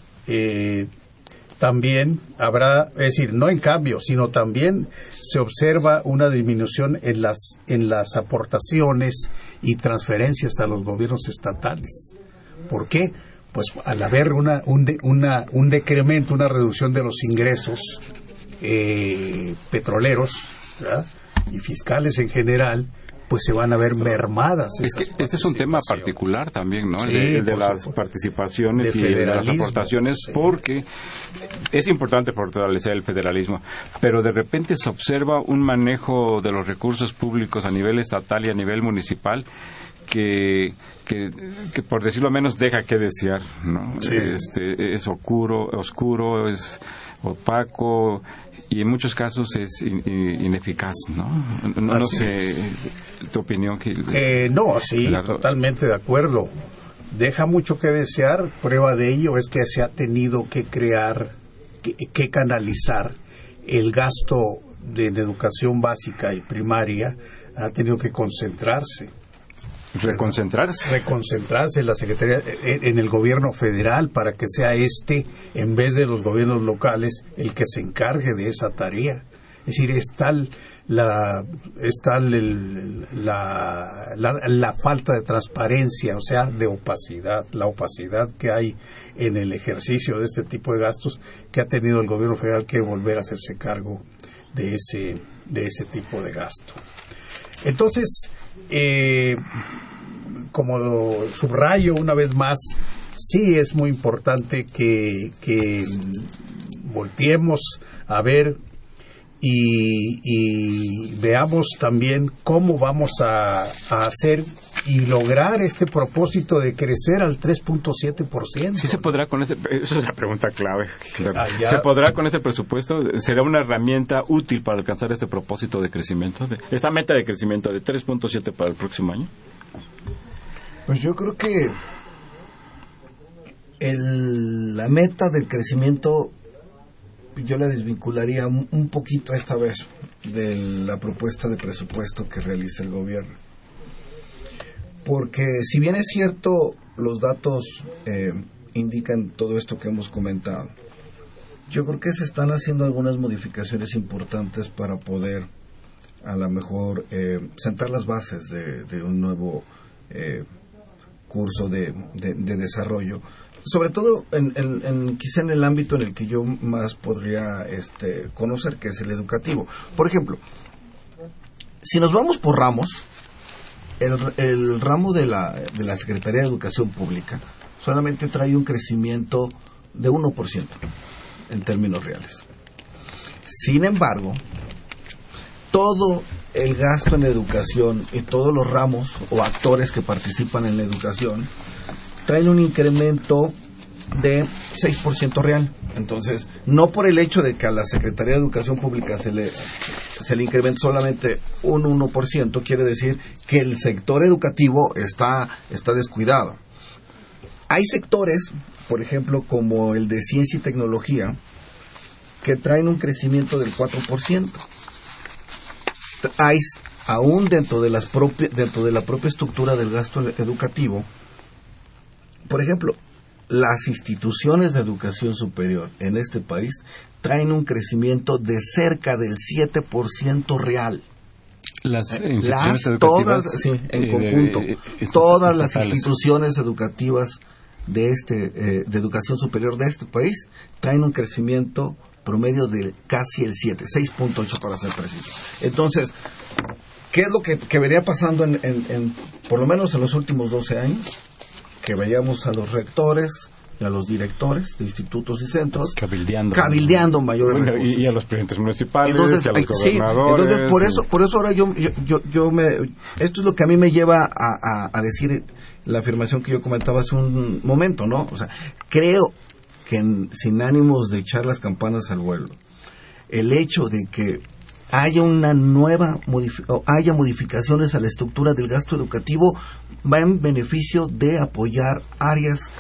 D: también habrá, es decir, no en cambio, sino también se observa una disminución en las, en las aportaciones y transferencias a los gobiernos estatales. ¿Por qué? Pues al haber una, un, de- una- un decremento, una reducción de los ingresos eh, petroleros ¿verdad? y fiscales en general, pues se van a ver mermadas.
C: Es que
D: esas
C: ese es un tema particular también, ¿no? El
D: Sí,
C: de, el de
D: por
C: las
D: supuesto.
C: participaciones
D: De
C: y de las aportaciones,
D: sí.
C: porque es importante fortalecer el federalismo, pero de repente se observa un manejo de los recursos públicos a nivel estatal y a nivel municipal que, que, que, por decirlo menos deja que desear, ¿no?
D: Sí.
C: Este, es oscuro, oscuro, es opaco y en muchos casos es in- in- ineficaz, ¿no? No, no sé tu opinión, Gil.
D: Eh, no, sí,
C: La-
D: totalmente de acuerdo. Deja mucho que desear. Prueba de ello es que se ha tenido que crear, que, que canalizar el gasto de, en educación básica y primaria, ha tenido que concentrarse
C: reconcentrarse.
D: reconcentrarse en la Secretaría, en, en el gobierno federal para que sea este, en vez de los gobiernos locales, el que se encargue de esa tarea. Es decir, es tal la, es tal el- la, la, la falta de transparencia, o sea, de opacidad, la opacidad que hay en el ejercicio de este tipo de gastos que ha tenido el gobierno federal que volver a hacerse cargo de ese, de ese tipo de gasto. Entonces, eh, como subrayo una vez más, sí es muy importante que, que volteemos a ver y, y veamos también cómo vamos a hacer y lograr este propósito de crecer al 3.7%.
C: Sí se podrá con ese, esa es la pregunta clave. claro.
D: Ah, ya.
C: ¿Se podrá con ese presupuesto? ¿Será una herramienta útil para alcanzar este propósito de crecimiento? de- esta meta de crecimiento de 3.7 para el próximo año.
E: Pues yo creo que el- la meta del crecimiento yo la desvincularía un, un poquito esta vez de la propuesta de presupuesto que realiza el gobierno. Porque si bien es cierto los datos eh, indican todo esto que hemos comentado. Yo creo que se están haciendo algunas modificaciones importantes para poder a lo mejor eh, sentar las bases de, un nuevo eh, curso de, desarrollo, sobre todo en, quizá en el ámbito en el que yo más podría este, conocer, que es el educativo. Por ejemplo, si nos vamos por ramos, el, el ramo de la, de la Secretaría de Educación Pública solamente trae un crecimiento de 1% en términos reales. Sin embargo, todo el gasto en educación y todos los ramos o actores que participan en la educación traen un incremento de 6% real. Entonces, no por el hecho de que a la Secretaría de Educación Pública se le, se le incremente solamente un 1%, quiere decir que el sector educativo está, está descuidado. Hay sectores, por ejemplo, como el de ciencia y tecnología, que traen un crecimiento del 4%. Hay, aún dentro de, las dentro de la propia estructura del gasto educativo, por ejemplo, las instituciones de educación superior en este país traen un crecimiento de cerca del 7% real.
C: Las,
E: eh, todas, sí, en conjunto, todas las instituciones educativas de este eh, de educación superior de este país traen un crecimiento promedio de casi el 7, 6.8 para ser preciso. Entonces, ¿qué es lo que, que vería pasando en, en, por lo menos en los últimos 12 años? Que veíamos a los rectores y a los directores de institutos y centros
C: cabildeando,
E: cabildeando mayores
C: y, a los presidentes municipales y a los gobernadores
E: entonces por eso por eso ahora yo, yo, yo, me esto es lo que a mí me lleva a, a, decir la afirmación que yo comentaba hace un momento no o sea creo que sin ánimos de echar las campanas al vuelo el hecho de que haya una nueva haya modificaciones a la estructura del gasto educativo va en beneficio de apoyar áreas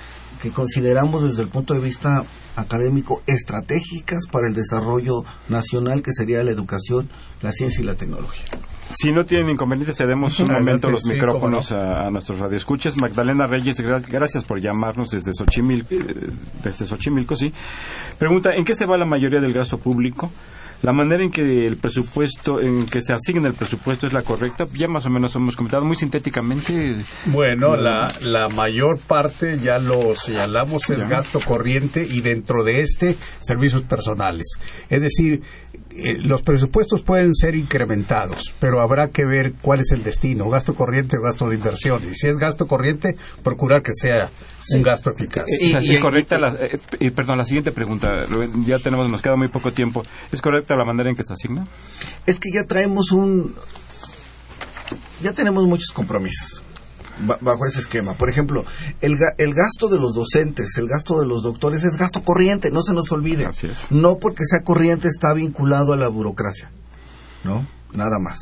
E: que consideramos desde el punto de vista académico estratégicas para el desarrollo nacional, que sería la educación, la ciencia y la tecnología.
C: Si no tienen inconvenientes, cedemos un momento los micrófonos a, nuestros radioescuchas. Magdalena Reyes, gracias por llamarnos desde Xochimilco, eh, desde Xochimilco, sí. Pregunta, ¿en qué se va la mayoría del gasto público? La manera en que el presupuesto, en que se asigna el presupuesto es la correcta, ya más o menos hemos comentado muy sintéticamente.
D: Bueno, la, la mayor parte, ya lo señalamos, es gasto corriente y dentro de este, servicios personales. Es decir, eh, los presupuestos pueden ser incrementados, pero habrá que ver cuál es el destino, gasto corriente o gasto de inversión. Y si es gasto corriente, procurar que sea un gasto eficaz.
C: ¿Es correcta la, eh, perdón, la siguiente pregunta, ya tenemos, nos queda muy poco tiempo. ¿Es correcta la manera en que se asigna?
E: Es que ya traemos un, ya tenemos muchos compromisos bajo ese esquema. Por ejemplo, el, el gasto de los docentes, el gasto de los doctores es gasto corriente, no se nos olvide. No porque sea corriente está vinculado a la burocracia, ¿no? Nada más.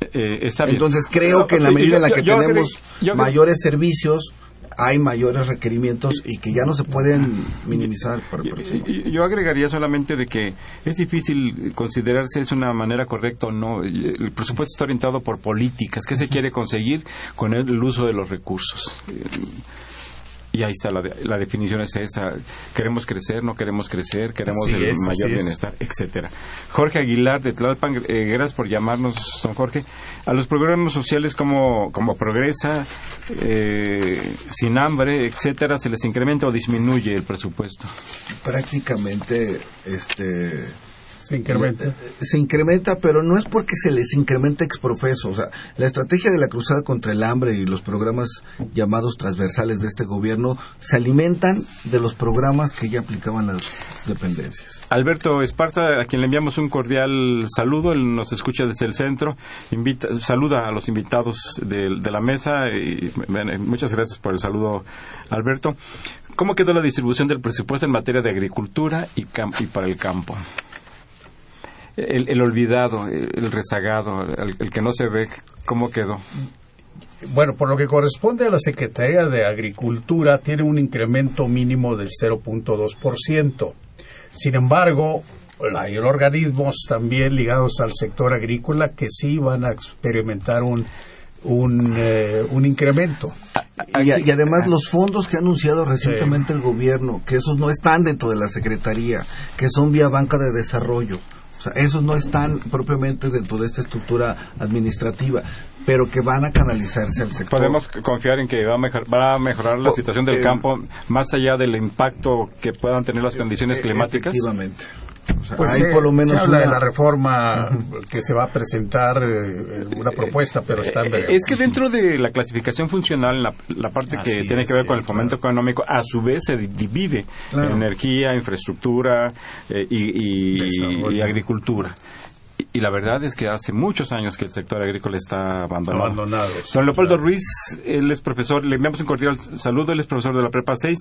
C: Eh, está
E: Entonces creo que en la medida en la que tenemos mayores servicios, hay mayores requerimientos y que ya no se pueden minimizar por
C: el Yo agregaría solamente de que es difícil considerar si es una manera correcta o no. El presupuesto está orientado por políticas. ¿Qué se quiere conseguir con el uso de los recursos? Y ahí está, la, la, definición es esa. Queremos crecer, no queremos crecer, queremos el mayor bienestar, etcétera. Jorge Aguilar de Tlalpan, eh, gracias por llamarnos, don Jorge. A los programas sociales como, como Progresa, eh, Sin Hambre, etcétera, ¿se les incrementa o disminuye el presupuesto?
E: Prácticamente, este
D: se incrementa.
E: Se incrementa, pero no es porque se les incrementa exprofeso. O sea, la estrategia de la cruzada contra el hambre y los programas llamados transversales de este gobierno se alimentan de los programas que ya aplicaban las dependencias.
C: Alberto Esparta, a quien le enviamos un cordial saludo, él nos escucha desde el centro, invita, saluda a los invitados de, la mesa y muchas gracias por el saludo, Alberto. ¿Cómo quedó la distribución del presupuesto en materia de agricultura y, y para el campo? El, olvidado, el rezagado, el, que no se ve, ¿cómo quedó?
D: Bueno, por lo que corresponde a la Secretaría de Agricultura, tiene un incremento mínimo del 0.2%. Sin embargo, hay organismos también ligados al sector agrícola que sí van a experimentar un, un, eh, un incremento.
E: Y, y, además los fondos que ha anunciado recientemente el gobierno, que esos no están dentro de la Secretaría, que son vía banca de desarrollo. O sea, esos no están propiamente dentro de esta estructura administrativa, pero que van a canalizarse al sector.
C: Podemos confiar en que va a, mejor, va a mejorar la situación del
E: eh,
C: campo más allá del impacto que puedan tener las condiciones
E: Eh,
C: climáticas.
E: Efectivamente. O sea,
D: Pues
E: hay
D: se,
E: por lo menos
D: se habla
E: una-
D: de la reforma que se va a presentar, eh, una propuesta, pero está en
C: Eh. Es que dentro de la clasificación funcional, la, la parte que
D: Así
C: tiene que ver con el fomento económico, a su vez se di- divide
E: Claro.
C: en energía, infraestructura eh, y, y-
D: Desarrollo.
C: y agricultura. Y, la verdad es que hace muchos años que el sector agrícola está abandonado. Don Leopoldo
D: Claro.
C: Ruiz, él es profesor, le enviamos un cordial saludo, él es profesor de la Prepa 6.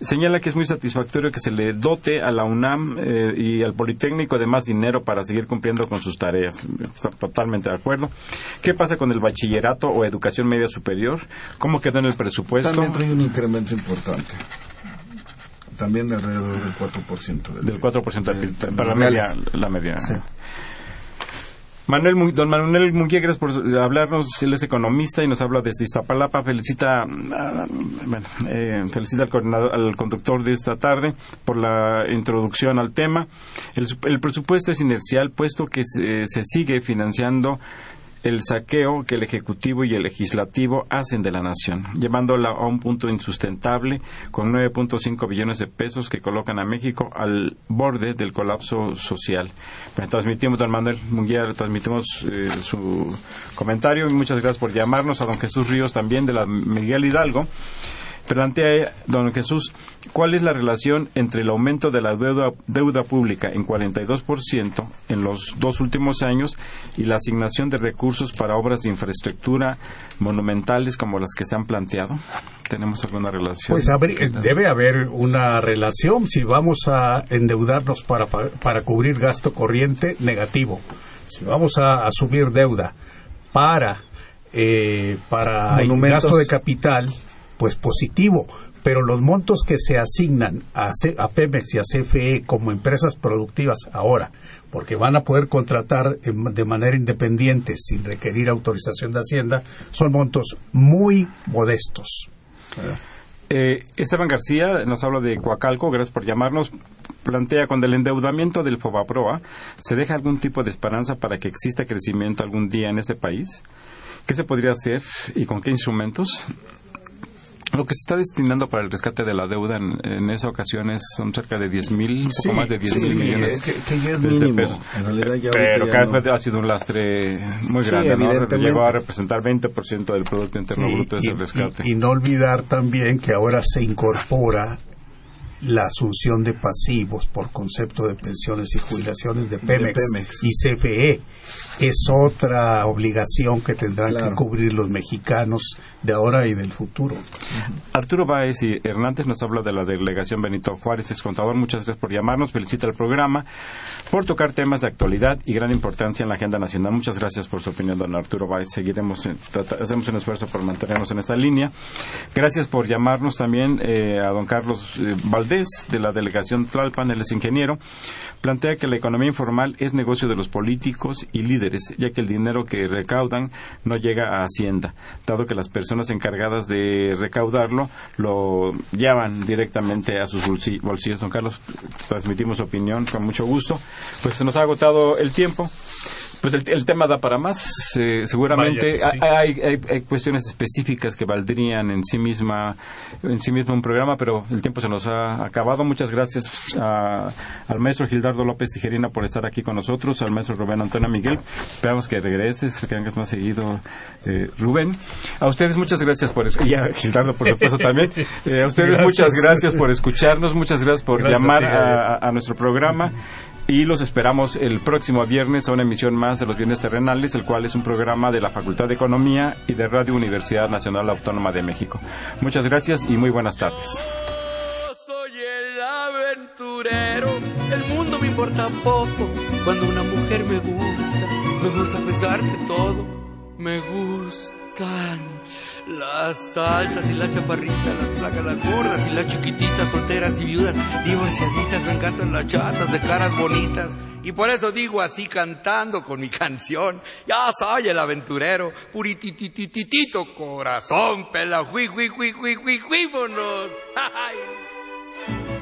C: Señala que es muy satisfactorio que se le dote a la UNAM eh, y al Politécnico de más dinero para seguir cumpliendo con sus tareas. Está totalmente de acuerdo. ¿Qué pasa con el bachillerato o educación media superior? ¿Cómo quedó en el presupuesto?
E: También trae un incremento importante. También de alrededor del 4%.
C: Del 4% del
E: Eh,
C: para la media. La media.
E: Sí.
C: Manuel, don Manuel Munguía, gracias por hablarnos. Él es economista y nos habla desde Iztapalapa. Felicita, ah, bueno, eh, felicita al, al conductor de esta tarde por la introducción al tema. El, el presupuesto es inercial, puesto que se, se sigue financiando el saqueo que el Ejecutivo y el Legislativo hacen de la nación, llevándola a un punto insustentable con 9.5 billones de pesos que colocan a México al borde del colapso social. Bueno, transmitimos, don Manuel Munguía, transmitimos eh, su comentario y muchas gracias por llamarnos a don Jesús Ríos también de la Miguel Hidalgo. Plantea, don Jesús, ¿cuál es la relación entre el aumento de la deuda, deuda pública en 42% en los dos últimos años y la asignación de recursos para obras de infraestructura monumentales como las que se han planteado? ¿Tenemos alguna relación?
D: Pues eh, debe haber una relación. Si vamos a endeudarnos para, pa- para cubrir gasto corriente, negativo. Si vamos a asumir deuda para, eh, para gasto de capital, pues positivo. Pero los montos que se asignan a, C- a Pemex y a CFE como empresas productivas ahora, porque van a poder contratar de manera independiente sin requerir autorización de Hacienda, son montos muy modestos.
C: Eh, Esteban García nos habla de Coacalco, gracias por llamarnos. Plantea, con el endeudamiento del Fobaproa, ¿se deja algún tipo de esperanza para que exista crecimiento algún día en este país? ¿Qué se podría hacer y con qué instrumentos? Lo que se está destinando para el rescate de la deuda en, en esa ocasión es, son cerca de 10 mil, un poco
D: Sí,
C: más de 10 mil
E: Sí,
C: millones.
E: que, que ya es
C: de
E: mínimo.
C: pesos.
E: En realidad ya
C: Pero
E: ya
C: cada
E: no.
C: vez ha sido un lastre muy
E: Sí,
C: grande, ¿no?
E: evidentemente.
C: Llegó a representar 20% del Producto Interno
D: Sí,
C: Bruto ese rescate.
D: y- y no olvidar también que ahora se incorpora la asunción de pasivos por concepto de pensiones y jubilaciones de Pemex,
E: Pemex.
D: y CFE. Es otra obligación que tendrán
E: Claro.
D: que cubrir los mexicanos de ahora y del futuro.
C: Arturo Báez y Hernández nos habla de la delegación Benito Juárez, es contador. Muchas gracias por llamarnos. Felicita el programa por tocar temas de actualidad y gran importancia en la agenda nacional. Muchas gracias por su opinión, don Arturo Báez. Seguiremos, en- trata- hacemos un esfuerzo por mantenernos en esta línea. Gracias por llamarnos también eh, a don Carlos eh, Valdés de la delegación Tlalpan, él es ingeniero. Plantea que la economía informal es negocio de los políticos y líderes, ya que el dinero que recaudan no llega a Hacienda, dado que las personas encargadas de recaudarlo lo llevan directamente a sus bolsi- bolsillos. Don Carlos, transmitimos su opinión con mucho gusto. Pues se nos ha agotado el tiempo. Pues el, el tema da para más. eh, seguramente
D: Vaya que sí.
C: hay, hay, hay cuestiones específicas que valdrían en sí misma en sí mismo un programa, pero el tiempo se nos ha acabado. Muchas gracias a- al maestro Gildardo López Tijerina por estar aquí con nosotros, al maestro Rubén Antonio Miguel. Esperamos que regreses, que vengas más seguido, eh, Rubén. A ustedes muchas gracias por escuchar. Y a Gildardo, por supuesto, también. [LAUGHS] Eh, a ustedes
D: Gracias.
C: muchas gracias por escucharnos, muchas gracias por
D: Gracias
C: llamar a, a nuestro programa. Y los esperamos el próximo viernes a una emisión más de los bienes terrenales, el cual es un programa de la Facultad de Economía y de Radio Universidad Nacional Autónoma de México. Muchas gracias y muy buenas tardes.
F: Soy el aventurero, el mundo me importa poco. Cuando una mujer me gusta, me gusta a pesar de todo. Me gustan las altas y las chaparritas, las flacas, las gordas y las chiquititas, solteras y viudas, divorciaditas. Me encantan las chatas de caras bonitas Y por eso digo así cantando con mi [LAUGHS] canción, ya soy el aventurero, purititititito corazón, pela, hui. [LAUGHS]